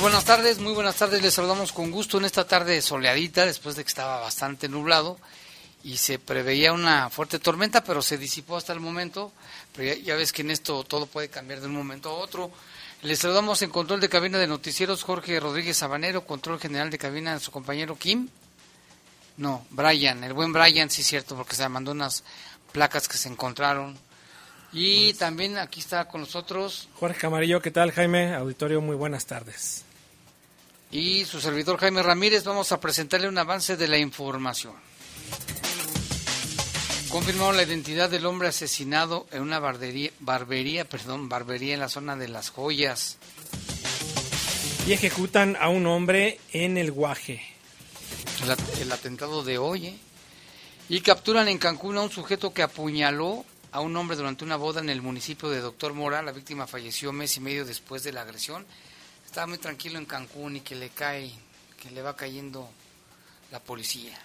Buenas tardes, muy buenas tardes. Les saludamos con gusto en esta tarde soleadita, después de que estaba bastante nublado y se preveía una fuerte tormenta, pero se disipó hasta el momento. Pero ya, ves que en esto todo puede cambiar de un momento a otro. Les saludamos en control de cabina de noticieros Jorge Rodríguez Sabanero, control general de cabina de su compañero Kim. No, Brian, el buen Brian, sí es cierto, porque se mandó unas placas que se encontraron y también aquí está con nosotros Jorge Camarillo, ¿qué tal Jaime? Auditorio, muy buenas tardes. Y su servidor Jaime Ramírez, vamos a presentarle un avance de la información. Confirmaron la identidad del hombre asesinado en una barbería, barbería, perdón, barbería en la zona de Las Joyas. Y ejecutan a un hombre en el Guaje. El, el atentado de hoy, ¿eh? Y capturan en Cancún a un sujeto que apuñaló a un hombre durante una boda en el municipio de Doctor Mora. La víctima falleció mes y medio después de la agresión. Estaba muy tranquilo en Cancún y que le cae, que le va cayendo la policía.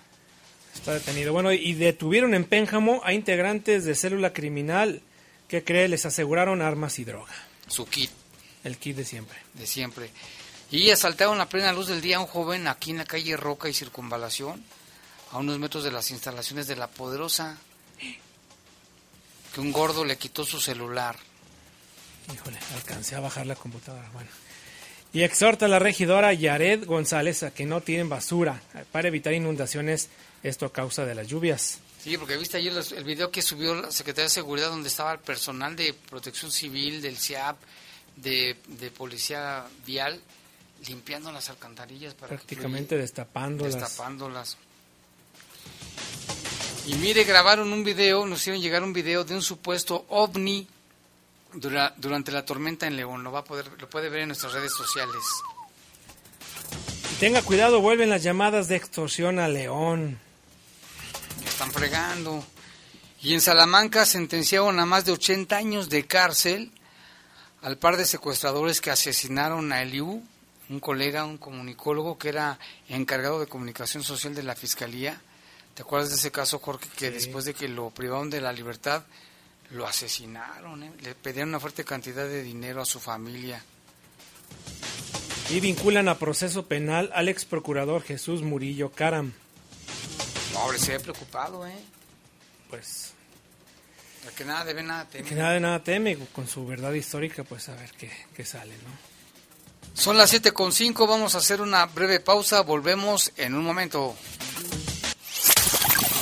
Está detenido. Bueno, y detuvieron en Pénjamo a integrantes de célula criminal que cree les aseguraron armas y droga. Su kit. El kit de siempre. De siempre. Y asaltaron a plena luz del día a un joven aquí en la calle Roca y Circunvalación, a unos metros de las instalaciones de la poderosa un gordo le quitó su celular. Híjole, alcancé a bajar la computadora. Bueno. Y exhorta a la regidora Yared González a que no tiren basura para evitar inundaciones, esto a causa de las lluvias. Sí, porque viste ayer el video que subió la Secretaría de Seguridad donde estaba el personal de Protección Civil, del CIAP, de, Policía Vial, limpiando las alcantarillas. Para Prácticamente destapándolas. Destapándolas. Y mire, grabaron un video, nos hicieron llegar un video de un supuesto ovni durante la tormenta en León. Lo, va a poder, lo puede ver en nuestras redes sociales. Y tenga cuidado, vuelven las llamadas de extorsión a León. Están fregando. Y en Salamanca sentenciaron a más de 80 años de cárcel al par de secuestradores que asesinaron a Eliú, un colega, un comunicólogo que era encargado de comunicación social de la Fiscalía ¿Te acuerdas de ese caso, Jorge, que después de que lo privaron de la libertad, lo asesinaron? Eh? Le pedían una fuerte cantidad de dinero a su familia. Y vinculan a proceso penal al ex procurador Jesús Murillo Caram. Pobre, se ve preocupado, ¿eh? Pues. que nada debe, nada teme. Que nada de nada teme, con su verdad histórica, pues a ver qué, qué sale, ¿no? Son las 7.5, vamos a hacer una breve pausa, volvemos en un momento.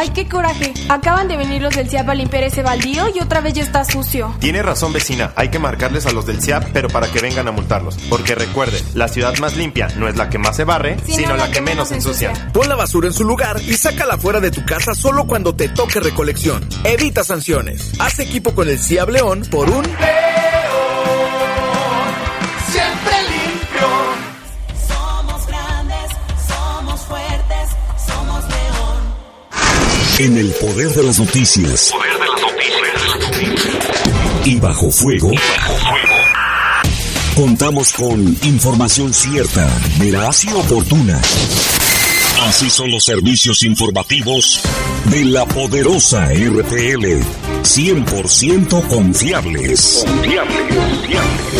¡Ay, qué coraje! Acaban de venir los del CIAP a limpiar ese baldío y otra vez ya está sucio. Tiene razón, vecina. Hay que marcarles a los del CIAP, pero para que vengan a multarlos. Porque recuerde, la ciudad más limpia no es la que más se barre, sino, la, que, menos ensucia. Pon la basura en su lugar y sácala fuera de tu casa solo cuando te toque recolección. Evita sanciones. Haz equipo con el CIAP León por un... En el poder de las noticias. Poder de las noticias. y bajo fuego. Contamos con información cierta, veraz y oportuna. Así son los servicios informativos de la poderosa RTL. 100% confiables. Confiables, confiables.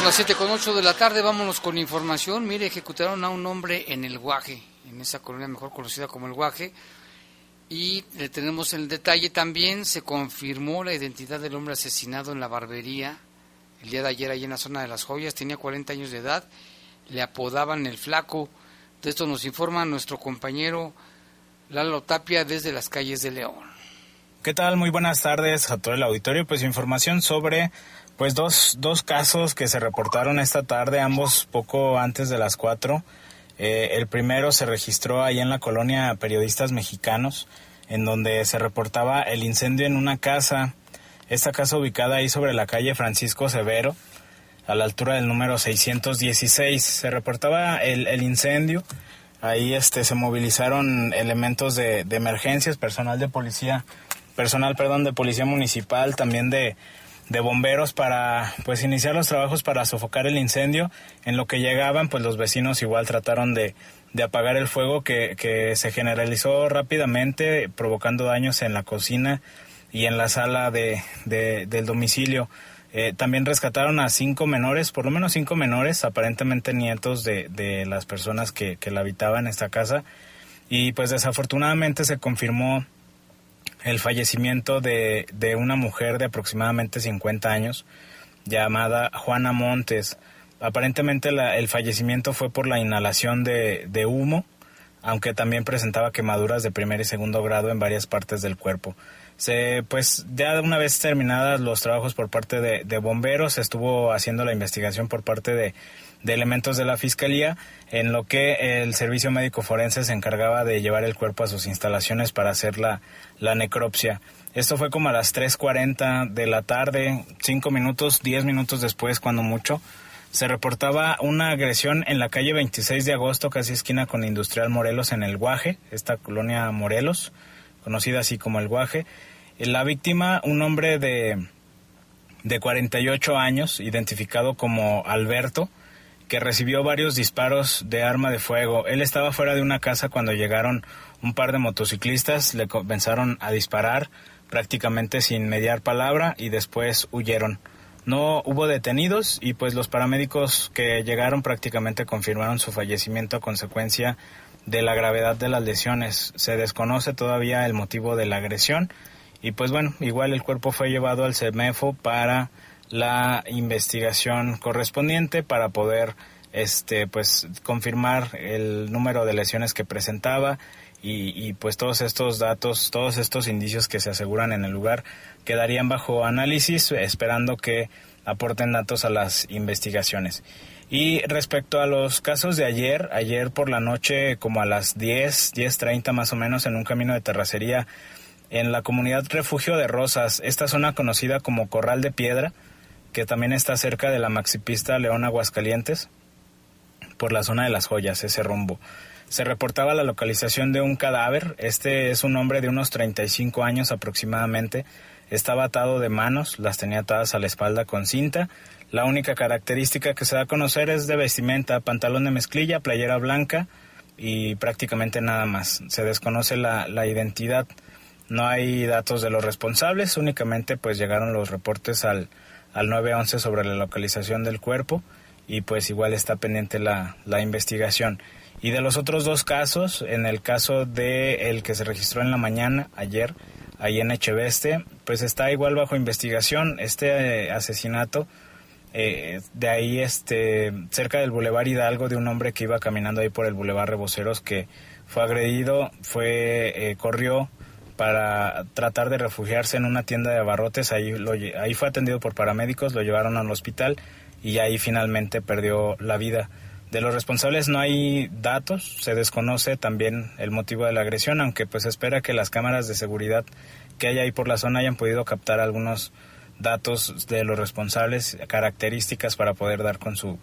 Son las 7 con 8 de la tarde, vámonos con información. Mire, ejecutaron a un hombre en el Guaje, en esa colonia mejor conocida como el Guaje. Y le tenemos el detalle también, se confirmó la identidad del hombre asesinado en la barbería el día de ayer ahí en la zona de las joyas, tenía 40 años de edad, le apodaban el flaco. De esto nos informa nuestro compañero Lalo Tapia desde las calles de León. ¿Qué tal? Muy buenas tardes a todo el auditorio. Pues información sobre pues dos, dos casos que se reportaron esta tarde, ambos poco antes de las cuatro. Eh, el primero se registró ahí en la colonia Periodistas Mexicanos, en donde se reportaba el incendio en una casa, esta casa ubicada ahí sobre la calle Francisco Severo, a la altura del número 616. Se reportaba el, el incendio, ahí este, se movilizaron elementos de, de emergencias, personal de policía, personal, perdón, de policía municipal, también de de bomberos para pues iniciar los trabajos para sofocar el incendio. En lo que llegaban, pues los vecinos igual trataron de, de apagar el fuego que, que se generalizó rápidamente, provocando daños en la cocina y en la sala de, de del domicilio. Eh, también rescataron a cinco menores, por lo menos cinco menores, aparentemente nietos de, de las personas que, que la habitaban esta casa. Y pues desafortunadamente se confirmó el fallecimiento de, de una mujer de aproximadamente 50 años llamada Juana Montes. Aparentemente la, el fallecimiento fue por la inhalación de, de humo, aunque también presentaba quemaduras de primer y segundo grado en varias partes del cuerpo. Se, pues ya una vez terminadas los trabajos por parte de, de bomberos, se estuvo haciendo la investigación por parte de, de elementos de la Fiscalía, en lo que el Servicio Médico Forense se encargaba de llevar el cuerpo a sus instalaciones para hacer la, la necropsia. Esto fue como a las 3.40 de la tarde, 5 minutos, 10 minutos después, cuando mucho. Se reportaba una agresión en la calle 26 de agosto, casi esquina con Industrial Morelos, en el Guaje, esta colonia Morelos, conocida así como el Guaje. La víctima, un hombre de, de 48 años, identificado como Alberto, que recibió varios disparos de arma de fuego. Él estaba fuera de una casa cuando llegaron un par de motociclistas, le comenzaron a disparar prácticamente sin mediar palabra y después huyeron. No hubo detenidos y pues los paramédicos que llegaron prácticamente confirmaron su fallecimiento a consecuencia de la gravedad de las lesiones. Se desconoce todavía el motivo de la agresión y pues bueno, igual el cuerpo fue llevado al CEMEFO para la investigación correspondiente para poder este pues confirmar el número de lesiones que presentaba y, y, pues todos estos datos, todos estos indicios que se aseguran en el lugar quedarían bajo análisis esperando que aporten datos a las investigaciones. Y respecto a los casos de ayer, ayer por la noche como a las 10, 10.30 más o menos en un camino de terracería en la comunidad Refugio de Rosas, esta zona conocida como Corral de Piedra, que también está cerca de la maxipista León Aguascalientes, por la zona de las joyas, ese rumbo. Se reportaba la localización de un cadáver, este es un hombre de unos 35 años aproximadamente, estaba atado de manos, las tenía atadas a la espalda con cinta. La única característica que se da a conocer es de vestimenta, pantalón de mezclilla, playera blanca y prácticamente nada más. Se desconoce la, la identidad, no hay datos de los responsables, únicamente pues llegaron los reportes al, al 911 sobre la localización del cuerpo y pues igual está pendiente la, la investigación. Y de los otros dos casos, en el caso de el que se registró en la mañana, ayer, ahí en Echeveste, pues está igual bajo investigación este eh, asesinato eh, de ahí este cerca del Boulevard Hidalgo de un hombre que iba caminando ahí por el Boulevard Reboceros que fue agredido, fue eh, corrió para tratar de refugiarse en una tienda de abarrotes, ahí lo, ahí fue atendido por paramédicos, lo llevaron al hospital y ahí finalmente perdió la vida. De los responsables no hay datos, se desconoce también el motivo de la agresión, aunque pues espera que las cámaras de seguridad que hay ahí por la zona hayan podido captar algunos datos de los responsables, características para poder dar con su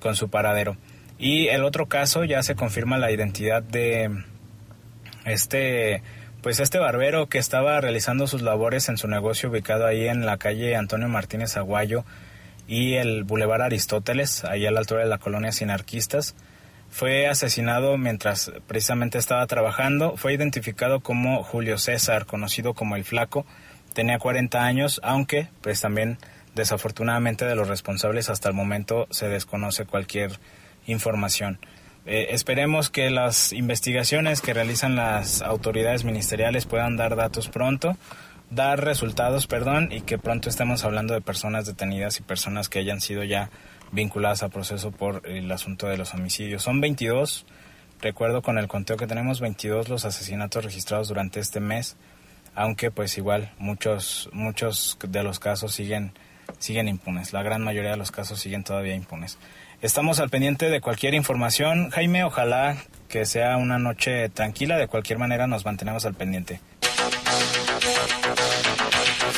con su paradero. Y el otro caso ya se confirma la identidad de este pues este barbero que estaba realizando sus labores en su negocio ubicado ahí en la calle Antonio Martínez Aguayo y el Boulevard Aristóteles, ahí a la altura de la colonia Sinarquistas. Fue asesinado mientras precisamente estaba trabajando. Fue identificado como Julio César, conocido como el Flaco. Tenía 40 años, aunque pues también desafortunadamente de los responsables hasta el momento se desconoce cualquier información. Eh, esperemos que las investigaciones que realizan las autoridades ministeriales puedan dar datos pronto dar resultados, perdón, y que pronto estemos hablando de personas detenidas y personas que hayan sido ya vinculadas a proceso por el asunto de los homicidios. Son 22, recuerdo con el conteo que tenemos, 22 los asesinatos registrados durante este mes, aunque pues igual muchos muchos de los casos siguen siguen impunes, la gran mayoría de los casos siguen todavía impunes. Estamos al pendiente de cualquier información. Jaime, ojalá que sea una noche tranquila, de cualquier manera nos mantenemos al pendiente.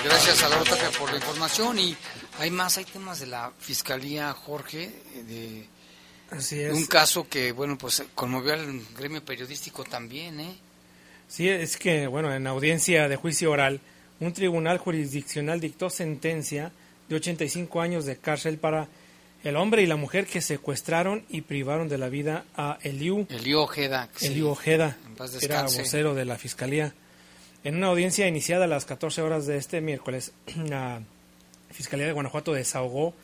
Gracias a la Tapia por la información y hay más, hay temas de la Fiscalía, Jorge, de, un caso que, bueno, pues conmovió al gremio periodístico también, ¿eh? Sí, es que, bueno, en audiencia de juicio oral, un tribunal jurisdiccional dictó sentencia de 85 años de cárcel para el hombre y la mujer que secuestraron y privaron de la vida a Eliu. Eliu Ojeda. Eliu Ojeda, era vocero de la Fiscalía. En una audiencia iniciada a las 14 horas de este miércoles, la Fiscalía de Guanajuato desahogó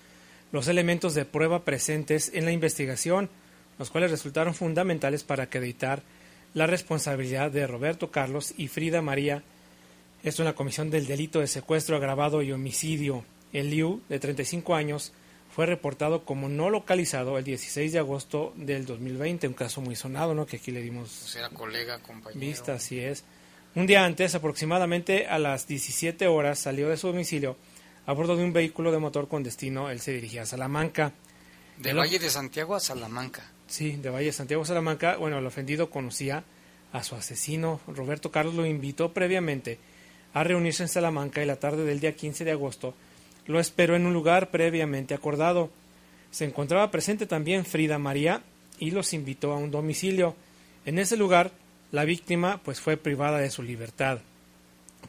los elementos de prueba presentes en la investigación, los cuales resultaron fundamentales para acreditar la responsabilidad de Roberto Carlos y Frida María, esto en la comisión del delito de secuestro agravado y homicidio. El Liu, de 35 años, fue reportado como no localizado el 16 de agosto del 2020, un caso muy sonado, ¿no? Que aquí le dimos pues era colega, compañero. vista, así es. Un día antes, aproximadamente a las 17 horas, salió de su domicilio a bordo de un vehículo de motor con destino. Él se dirigía a Salamanca. De Valle de Santiago a Salamanca. Sí, de Valle de Santiago a Salamanca. Bueno, el ofendido conocía a su asesino. Roberto Carlos lo invitó previamente a reunirse en Salamanca y la tarde del día 15 de agosto lo esperó en un lugar previamente acordado. Se encontraba presente también Frida María y los invitó a un domicilio. En ese lugar la víctima pues fue privada de su libertad.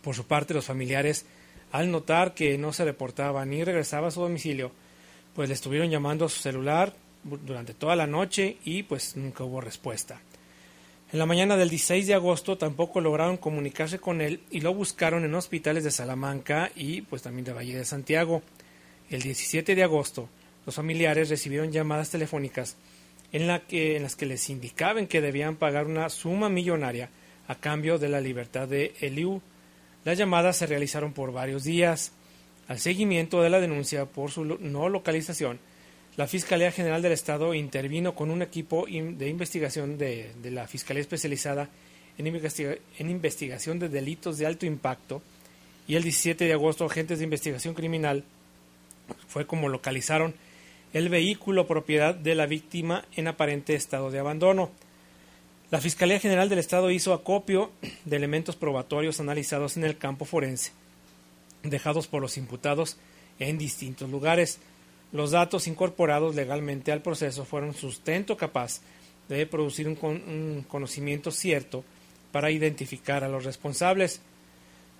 Por su parte, los familiares, al notar que no se reportaba ni regresaba a su domicilio, pues le estuvieron llamando a su celular durante toda la noche y pues nunca hubo respuesta. En la mañana del 16 de agosto tampoco lograron comunicarse con él y lo buscaron en hospitales de Salamanca y pues también de Valle de Santiago. El 17 de agosto los familiares recibieron llamadas telefónicas en, la que, en las que les indicaban que debían pagar una suma millonaria a cambio de la libertad de Eliu. Las llamadas se realizaron por varios días. Al seguimiento de la denuncia por su no localización, la Fiscalía General del Estado intervino con un equipo de investigación de, la Fiscalía Especializada en, en, investigación de delitos de alto impacto y el 17 de agosto agentes de investigación criminal fue como localizaron el vehículo propiedad de la víctima en aparente estado de abandono. La Fiscalía General del Estado hizo acopio de elementos probatorios analizados en el campo forense, dejados por los imputados en distintos lugares. Los datos incorporados legalmente al proceso fueron sustento capaz de producir un, un conocimiento cierto para identificar a los responsables.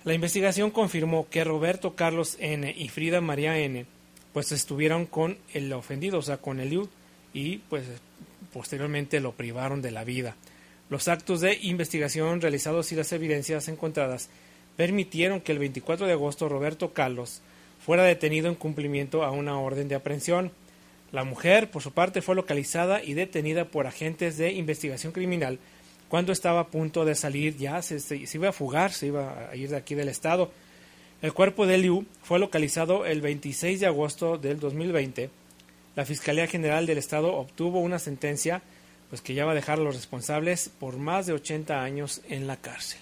La investigación confirmó que Roberto Carlos N. y Frida María N pues estuvieron con el ofendido, o sea, con Eliud, y pues posteriormente lo privaron de la vida. Los actos de investigación realizados y las evidencias encontradas permitieron que el 24 de agosto Roberto Carlos fuera detenido en cumplimiento a una orden de aprehensión. La mujer, por su parte, fue localizada y detenida por agentes de investigación criminal cuando estaba a punto de salir, ya se, se, iba a fugar, se iba a ir de aquí del estado. El cuerpo de Liu fue localizado el 26 de agosto del 2020. La Fiscalía General del Estado obtuvo una sentencia pues que ya va a dejar a los responsables por más de 80 años en la cárcel.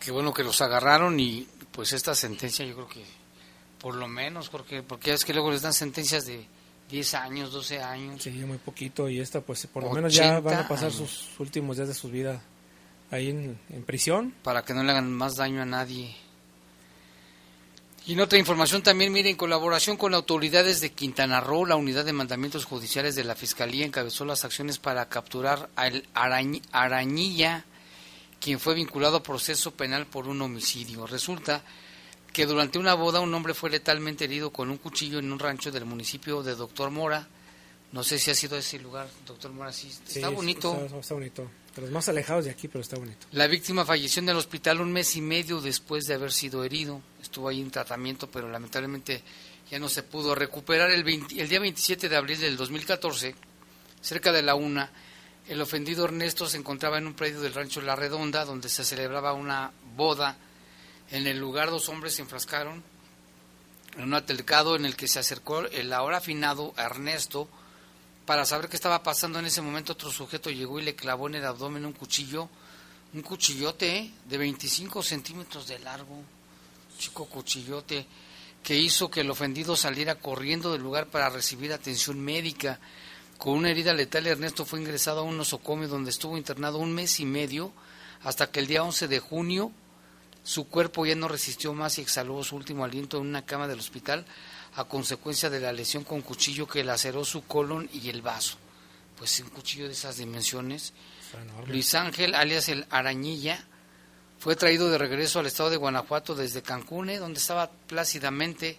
Qué bueno que los agarraron y pues esta sentencia yo creo que por lo menos, porque, porque es que luego les dan sentencias de 10 años, 12 años. Sí, muy poquito y esta pues por lo menos ya van a pasar sus últimos días de su vida ahí en, en prisión. Para que no le hagan más daño a nadie. Y en otra información también, mire, en colaboración con autoridades de Quintana Roo, la unidad de mandamientos judiciales de la Fiscalía encabezó las acciones para capturar al Arañilla, quien fue vinculado a proceso penal por un homicidio. Resulta que durante una boda un hombre fue letalmente herido con un cuchillo en un rancho del municipio de Doctor Mora. No sé si ha sido ese lugar, Doctor Mora, sí, está bonito. Está, está bonito más alejados de aquí, pero está bonito. La víctima falleció en el hospital un mes y medio después de haber sido herido. Estuvo ahí en tratamiento, pero lamentablemente ya no se pudo recuperar. El, 20, el día 27 de abril del 2014, cerca de la una, el ofendido Ernesto se encontraba en un predio del rancho La Redonda, donde se celebraba una boda. En el lugar dos hombres se enfrascaron en un altercado en el que se acercó el ahora afinado Ernesto, para saber qué estaba pasando en ese momento, otro sujeto llegó y le clavó en el abdomen un cuchillo, un cuchillote ¿eh? de 25 centímetros de largo, chico cuchillote, que hizo que el ofendido saliera corriendo del lugar para recibir atención médica. Con una herida letal, Ernesto fue ingresado a un nosocomio donde estuvo internado un mes y medio, hasta que el día 11 de junio su cuerpo ya no resistió más y exhaló su último aliento en una cama del hospital a consecuencia de la lesión con cuchillo que laceró su colon y el vaso. Pues un cuchillo de esas dimensiones. Luis Ángel, alias el Arañilla, fue traído de regreso al estado de Guanajuato desde Cancún, ¿eh? donde estaba plácidamente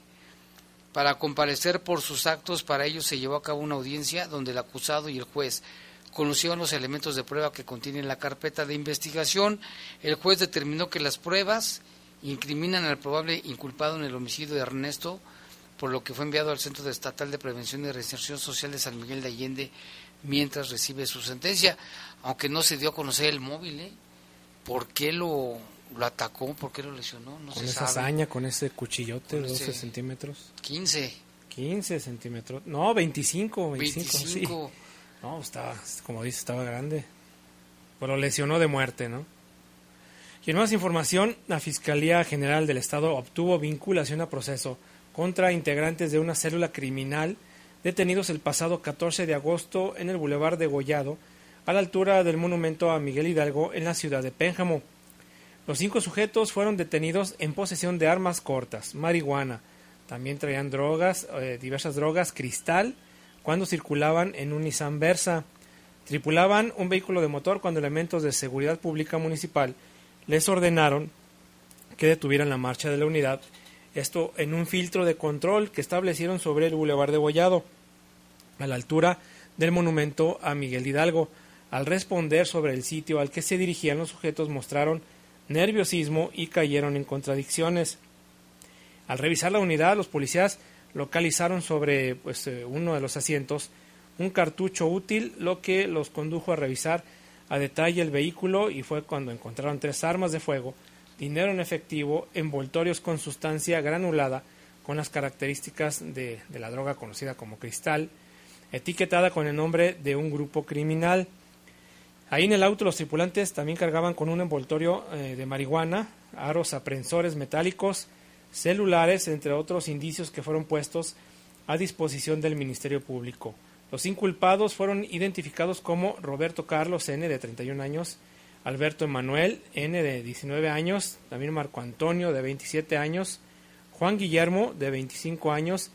para comparecer por sus actos. Para ello se llevó a cabo una audiencia donde el acusado y el juez conocieron los elementos de prueba que contienen la carpeta de investigación. El juez determinó que las pruebas incriminan al probable inculpado en el homicidio de Ernesto por lo que fue enviado al Centro Estatal de Prevención y Reinserción Social de San Miguel de Allende mientras recibe su sentencia, aunque no se dio a conocer el móvil, ¿eh? ¿Por qué lo, lo atacó? ¿Por qué lo lesionó? No con se esa sabe. hazaña, con ese cuchillote de 12 ese- centímetros. 15. 15 centímetros. No, 25. 25, 25. sí. No, estaba, como dice, estaba grande. Pero lesionó de muerte, ¿no? Y en más información, la Fiscalía General del Estado obtuvo vinculación a proceso contra integrantes de una célula criminal detenidos el pasado 14 de agosto en el Boulevard de Gollado, a la altura del monumento a Miguel Hidalgo en la ciudad de Pénjamo. Los cinco sujetos fueron detenidos en posesión de armas cortas, marihuana, también traían drogas, eh, diversas drogas, cristal, cuando circulaban en un Nissan Versa. Tripulaban un vehículo de motor cuando elementos de seguridad pública municipal les ordenaron que detuvieran la marcha de la unidad, esto en un filtro de control que establecieron sobre el Boulevard de Bollado, a la altura del monumento a Miguel Hidalgo. Al responder sobre el sitio al que se dirigían los sujetos mostraron nerviosismo y cayeron en contradicciones. Al revisar la unidad, los policías localizaron sobre pues, eh, uno de los asientos un cartucho útil, lo que los condujo a revisar a detalle el vehículo y fue cuando encontraron tres armas de fuego, dinero en efectivo, envoltorios con sustancia granulada con las características de, la droga conocida como cristal, etiquetada con el nombre de un grupo criminal. Ahí en el auto los tripulantes también cargaban con un envoltorio eh, de marihuana, aros aprensores metálicos, celulares, entre otros indicios que fueron puestos a disposición del Ministerio Público. Los inculpados fueron identificados como Roberto Carlos N. de 31 años, Alberto Emanuel N. de 19 años, también Marco Antonio de 27 años, Juan Guillermo de 25 años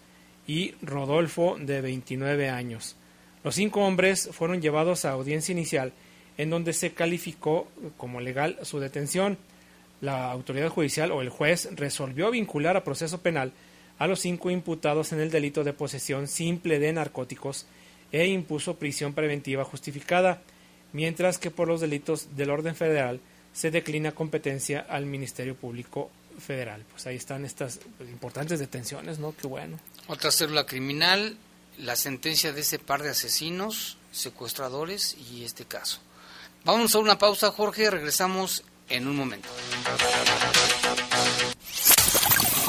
y Rodolfo de 29 años. Los cinco hombres fueron llevados a audiencia inicial en donde se calificó como legal su detención. La autoridad judicial o el juez resolvió vincular a proceso penal a los cinco imputados en el delito de posesión simple de narcóticos e impuso prisión preventiva justificada, mientras que por los delitos del orden federal se declina competencia al Ministerio Público Federal. Pues ahí están estas importantes detenciones, ¿no? Qué bueno. Otra célula criminal, la sentencia de ese par de asesinos, secuestradores y este caso. Vamos a una pausa, Jorge, regresamos en un momento.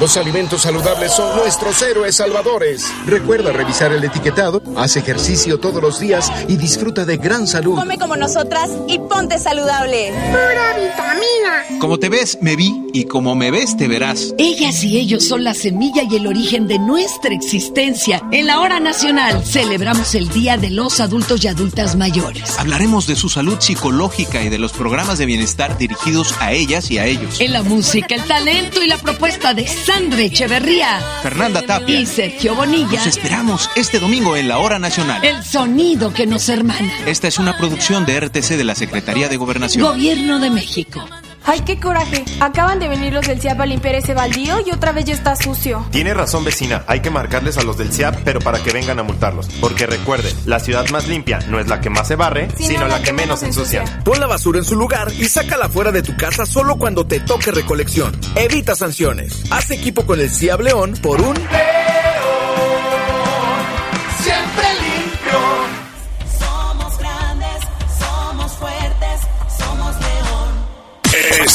Los alimentos saludables son nuestros héroes salvadores. Recuerda revisar el etiquetado, haz ejercicio todos los días y disfruta de gran salud. Come como nosotras y ponte saludable. Pura vitamina. Como te ves, me vi y como me ves, te verás. Ellas y ellos son la semilla y el origen de nuestra existencia. En la hora nacional celebramos el Día de los Adultos y Adultas Mayores. Hablaremos de su salud psicológica y de los programas de bienestar dirigidos a ellas y a ellos. En la música, el talento y la propuesta de Sandra Echeverría, Fernanda Tapia y Sergio Bonilla. Nos esperamos este domingo en la Hora Nacional. El sonido que nos hermana. Esta es una producción de RTC de la Secretaría de Gobernación. Gobierno de México. ¡Ay, qué coraje! Acaban de venir los del CIAP a limpiar ese baldío y otra vez ya está sucio. Tiene razón, vecina. Hay que marcarles a los del CIAP, pero para que vengan a multarlos. Porque recuerde, la ciudad más limpia no es la que más se barre, sino, la, que, menos ensucia. Pon la basura en su lugar y sácala fuera de tu casa solo cuando te toque recolección. Evita sanciones. Haz equipo con el CIAP León por un...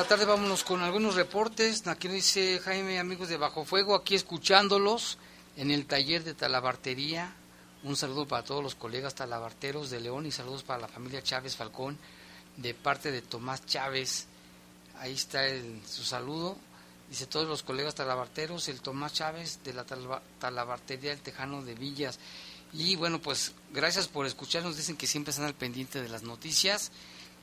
La tarde vámonos con algunos reportes. Aquí nos dice Jaime, amigos de Bajo Fuego, aquí escuchándolos en el taller de talabartería. Un saludo para todos los colegas talabarteros de León y saludos para la familia Chávez Falcón de parte de Tomás Chávez. Ahí está el, su saludo. Dice todos los colegas talabarteros, el Tomás Chávez de la talaba- talabartería El Tejano de Villas. Y bueno, pues gracias por escucharnos. Dicen que siempre están al pendiente de las noticias.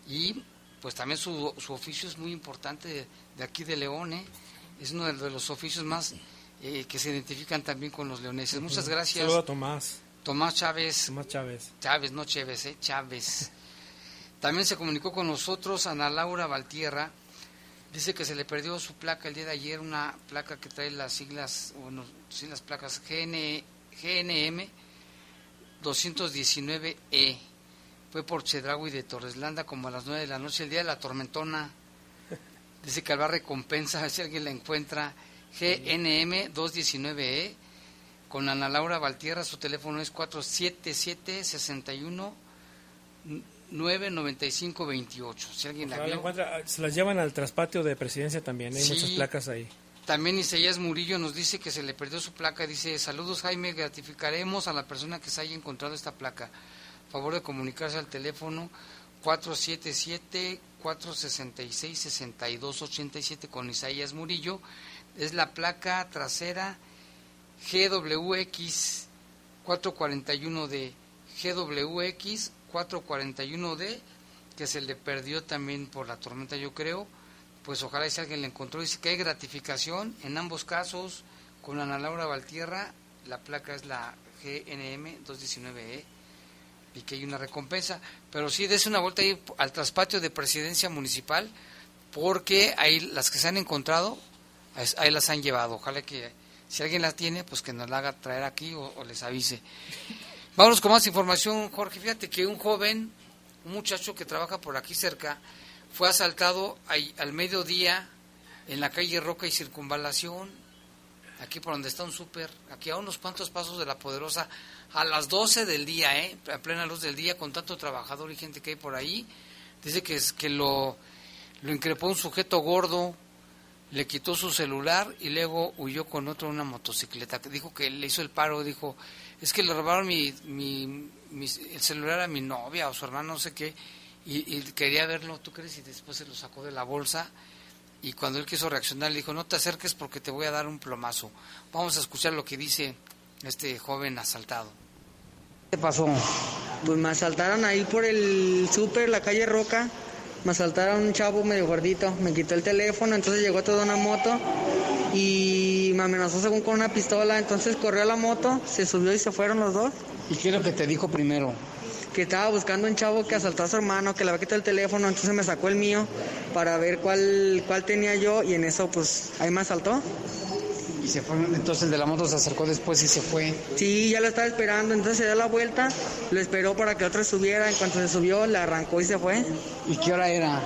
Y pues también su, su oficio es muy importante de, de aquí de León. ¿eh? Es uno de, de los oficios más eh, que se identifican también con los leoneses. Muchas gracias. Saludo a Tomás. Tomás Chávez. Tomás Chávez. Chávez, no Chévez, ¿eh? Chávez. También se comunicó con nosotros Ana Laura Valtierra. Dice que se le perdió su placa el día de ayer, una placa que trae las siglas, bueno, sí, las placas GN, GNM 219E. Fue por Chedraui de Torreslanda como a las 9 de la noche, el día de la tormentona. Dice que va recompensa, a ver si alguien la encuentra. GNM 219E con Ana Laura Valtierra, su teléfono es 477 61 995 28. Si alguien la la vio. encuentra. Se las llevan al traspatio de presidencia también. Hay Sí. muchas placas ahí. También Isaías Murillo nos dice que se le perdió su placa. Dice, saludos Jaime, gratificaremos a la persona que se haya encontrado esta placa. Favor de comunicarse al teléfono 477-466-6287 con Isaías Murillo. Es la placa trasera GWX 441 de GWX 441D, que se le perdió también por la tormenta, yo creo. Pues ojalá si alguien le encontró. Dice que hay gratificación en ambos casos con Ana Laura Valtierra. La placa es la GNM 219E y que hay una recompensa. Pero sí, des una vuelta ahí al traspatio de presidencia municipal porque ahí las que se han encontrado, ahí las han llevado. Ojalá que si alguien las tiene, pues que nos la haga traer aquí o, les avise. Vámonos con más información, Jorge. Fíjate que un joven, un muchacho que trabaja por aquí cerca, fue asaltado al mediodía en la calle Roca y Circunvalación, aquí por donde está un súper, aquí a unos cuantos pasos de la Poderosa, a las 12 del día, ¿eh? a plena luz del día, con tanto trabajador y gente que hay por ahí. Dice que, es, que lo, lo increpó un sujeto gordo, le quitó su celular y luego huyó con otro una motocicleta. Dijo que le hizo el paro, dijo, es que le robaron mi, mi, el celular a mi novia o su hermano, no sé qué, y, quería verlo, ¿tú crees? Y después se lo sacó de la bolsa y cuando él quiso reaccionar le dijo, no te acerques porque te voy a dar un plomazo. Vamos a escuchar lo que dice este joven asaltado. ¿Qué pasó? Pues me asaltaron ahí por el súper, la calle Roca me asaltaron un chavo medio gordito, me quitó el teléfono, entonces llegó toda una moto y me amenazó según con una pistola, entonces corrió a la moto, se subió y se fueron los dos. ¿Y qué es lo que te dijo primero? Que estaba buscando un chavo que asaltó a su hermano, que le había quitado el teléfono, entonces me sacó el mío para ver cuál, cuál tenía yo y en eso pues ahí me asaltó y se fue, entonces el de la moto se acercó después y se fue. Sí, ya lo estaba esperando, entonces se dio la vuelta, lo esperó para que otro subiera, en cuanto se subió, le arrancó y se fue. ¿Y qué hora era?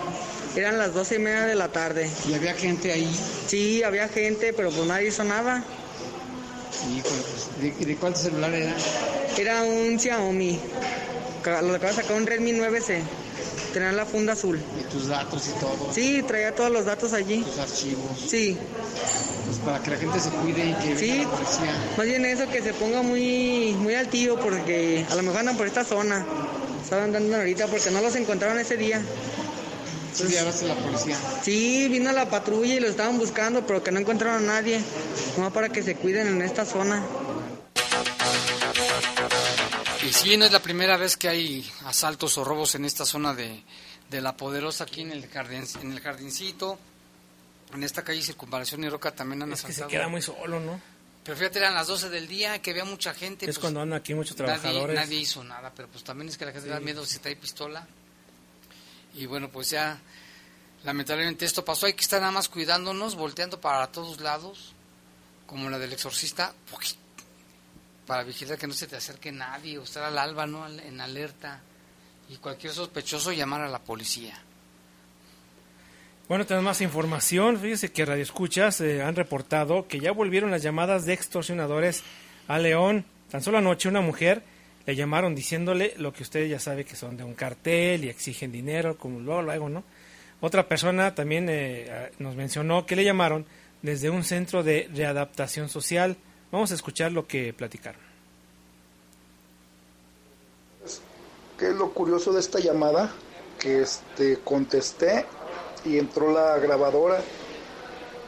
Eran las doce y media de la tarde. ¿Y había gente ahí? Sí, había gente, pero pues nadie hizo nada. ¿Y de, cuánto celular era? Era un Xiaomi. Lo acaba de sacar un Redmi 9C. Tenía la funda azul. ¿Y tus datos y todo? Sí, traía todos los datos allí. ¿Tus archivos? Sí. Pues para que la gente se cuide y que sí, Más bien eso, que se ponga muy, muy altivo porque a lo mejor andan por esta zona. Estaban andando ahorita porque no los encontraron ese día. ¿Sí Entonces, la policía? Sí, vino la patrulla y lo estaban buscando, pero que no encontraron a nadie. Como para que se cuiden en esta zona. Y sí, no es la primera vez que hay asaltos o robos en esta zona de, La Poderosa, aquí en el, jardín, en el jardincito. En esta calle Circunvalación y Roca también han es que se queda muy solo, ¿no? Pero fíjate, eran las 12 del día, que había mucha gente. Es pues, cuando andan aquí muchos trabajadores. Nadie, hizo nada, pero pues también es que la gente da miedo si trae pistola. Y bueno, pues ya, lamentablemente esto pasó. Hay que estar nada más cuidándonos, volteando para todos lados, como la del exorcista, para vigilar que no se te acerque nadie, o estar al alba, ¿no? En alerta. Y cualquier sospechoso llamar a la policía. Bueno, tenemos más información. Fíjese que Radio Escuchas eh, han reportado que ya volvieron las llamadas de extorsionadores a León. Tan solo anoche una mujer le llamaron diciéndole lo que usted ya sabe que son de un cartel y exigen dinero, como luego lo hago, ¿no? Otra persona también eh, nos mencionó que le llamaron desde un centro de readaptación social. Vamos a escuchar lo que platicaron. ¿Qué es lo curioso de esta llamada? Que este, contesté y entró la grabadora,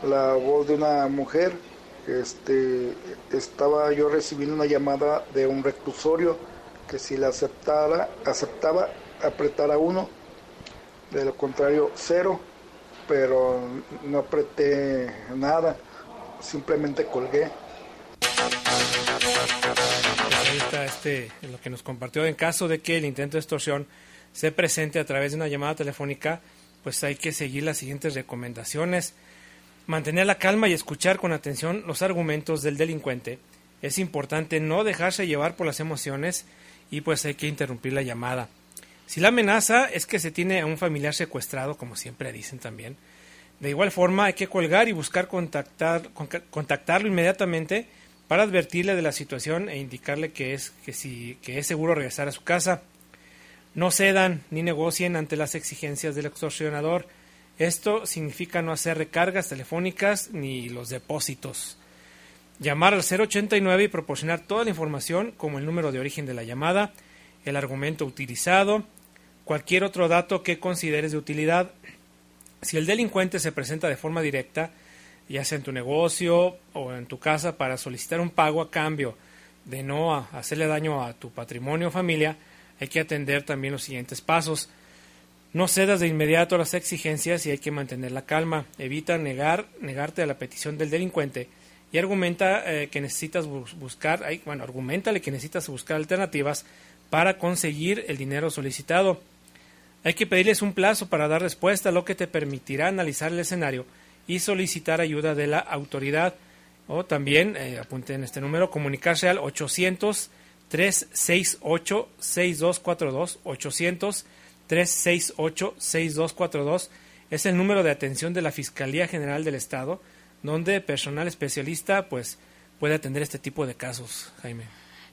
la voz de una mujer. Este, estaba yo recibiendo una llamada de un reclusorio que si la aceptara, aceptaba, apretara uno, de lo contrario cero, pero no apreté nada, simplemente colgué. Ahí está este, lo que nos compartió en caso de que el intento de extorsión se presente a través de una llamada telefónica pues hay que seguir las siguientes recomendaciones. Mantener la calma y escuchar con atención los argumentos del delincuente. Es importante no dejarse llevar por las emociones y pues hay que interrumpir la llamada. Si la amenaza es que se tiene a un familiar secuestrado, como siempre dicen también, de igual forma hay que colgar y buscar contactar, contactarlo inmediatamente para advertirle de la situación e indicarle que es, que, si, que es seguro regresar a su casa. No cedan ni negocien ante las exigencias del extorsionador. Esto significa no hacer recargas telefónicas ni los depósitos. Llamar al 089 y proporcionar toda la información como el número de origen de la llamada, el argumento utilizado, cualquier otro dato que consideres de utilidad. Si el delincuente se presenta de forma directa, ya sea en tu negocio o en tu casa, para solicitar un pago a cambio de no hacerle daño a tu patrimonio o familia, hay que atender también los siguientes pasos. No cedas de inmediato a las exigencias y hay que mantener la calma. Evita negar, negarte a la petición del delincuente y argumenta eh, que necesitas buscar, bueno, argumentale que necesitas buscar alternativas para conseguir el dinero solicitado. Hay que pedirles un plazo para dar respuesta, lo que te permitirá analizar el escenario y solicitar ayuda de la autoridad. O también, eh, apunten este número, comunicarse al 800 368 6242 800 368 6242 es el número de atención de la Fiscalía General del Estado, donde personal especialista pues puede atender este tipo de casos, Jaime.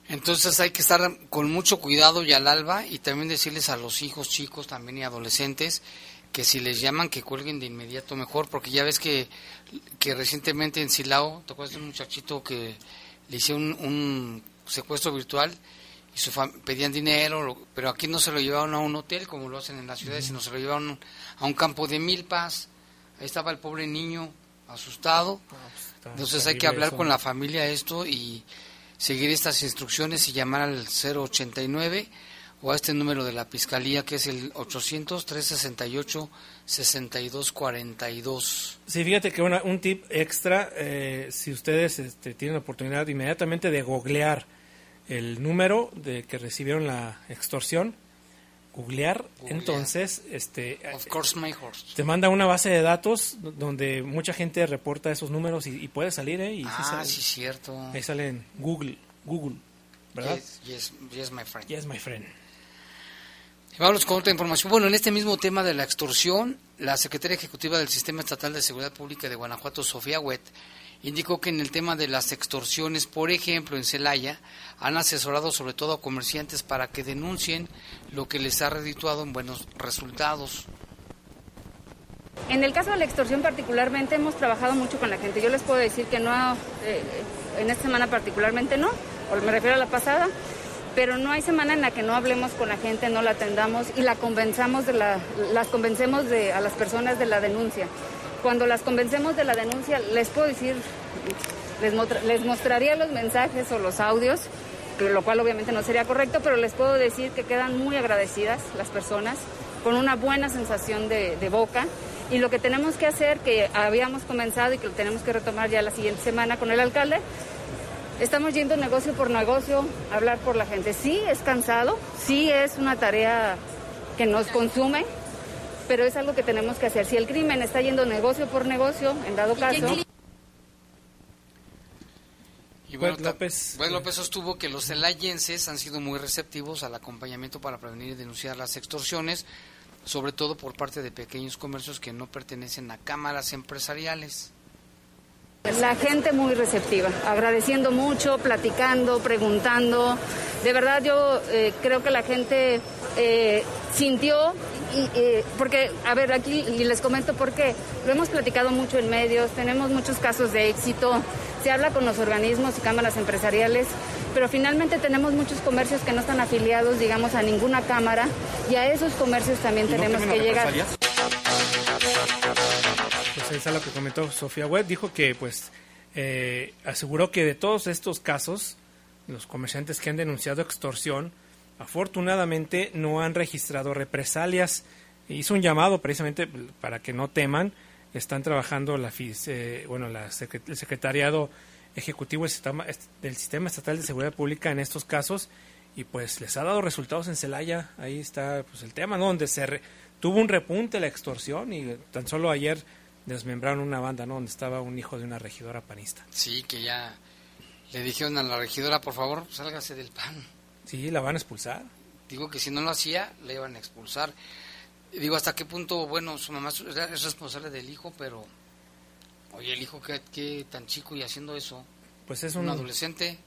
Entonces hay que estar con mucho cuidado y al alba y también decirles a los hijos chicos también y adolescentes que si les llaman que cuelguen de inmediato mejor, porque ya ves que, que recientemente en Silao, ¿te acuerdas de un muchachito que le hicieron un, secuestro virtual y su pedían dinero, pero aquí no se lo llevaron a un hotel como lo hacen en las ciudades, sino se lo llevaron a un campo de milpas, ahí estaba el pobre niño asustado, pues, entonces hay que hablar con la familia esto y seguir estas instrucciones y llamar al 089 o a este número de la Fiscalía que es el 800-368-6242. Sí, fíjate que una, un tip extra, eh, si ustedes este, tienen la oportunidad inmediatamente de googlear el número de que recibieron la extorsión, googlear, entonces este of course my te manda una base de datos donde mucha gente reporta esos números y, puede salir ¿eh? y ah sí, cierto ahí sale en Google Google ¿verdad? Yes, yes, my friend yes my friend Vamos con otra información. Bueno, en este mismo tema de la extorsión, la secretaria ejecutiva del Sistema Estatal de Seguridad Pública de Guanajuato, Sofía Huet, indicó que en el tema de las extorsiones, por ejemplo, en Celaya, han asesorado sobre todo a comerciantes para que denuncien lo que les ha redituado en buenos resultados. En el caso de la extorsión particularmente hemos trabajado mucho con la gente. Yo les puedo decir que no, eh, en esta semana particularmente no, o me refiero a la pasada, pero no hay semana en la que no hablemos con la gente, no la atendamos y la convenzamos de la, las convencemos de, a las personas de la denuncia. Cuando las convencemos de la denuncia, les puedo decir, les, les mostraría los mensajes o los audios, lo cual obviamente no sería correcto, pero les puedo decir que quedan muy agradecidas las personas, con una buena sensación de, de boca. Y lo que tenemos que hacer, que habíamos comenzado y que lo tenemos que retomar ya la siguiente semana con el alcalde, Estamos yendo negocio por negocio, a hablar por la gente. Sí, es cansado, sí es una tarea que nos consume, pero es algo que tenemos que hacer. Si el crimen está yendo negocio por negocio, en dado caso... Y bueno, López, bueno, López sostuvo que los celayenses han sido muy receptivos al acompañamiento para prevenir y denunciar las extorsiones, sobre todo por parte de pequeños comercios que no pertenecen a cámaras empresariales. La gente muy receptiva, agradeciendo mucho, platicando, preguntando. De verdad yo eh, creo que la gente eh, sintió, y, eh, porque, a ver, aquí y les comento por qué. Lo hemos platicado mucho en medios, tenemos muchos casos de éxito, se habla con los organismos y cámaras empresariales, pero finalmente tenemos muchos comercios que no están afiliados, digamos, a ninguna cámara y a esos comercios también tenemos que llegar pues es lo que comentó Sofía Webb, dijo que pues eh, aseguró que de todos estos casos, los comerciantes que han denunciado extorsión, afortunadamente no han registrado represalias. Hizo un llamado precisamente para que no teman. Están trabajando la, eh, bueno, la el secretariado ejecutivo del sistema, Estatal de Seguridad Pública en estos casos y pues les ha dado resultados en Celaya. Ahí está pues el tema, ¿no? Donde se tuvo un repunte la extorsión y tan solo ayer desmembraron una banda, ¿no? Donde estaba un hijo de una regidora panista. Sí, que ya le dijeron a la regidora, por favor, sálgase del pan. Sí, la van a expulsar. Digo que si no lo hacía, le iban a expulsar. Digo, ¿hasta qué punto, bueno, su mamá es responsable del hijo, pero, oye, el hijo que, tan chico y haciendo eso, pues es un, adolescente.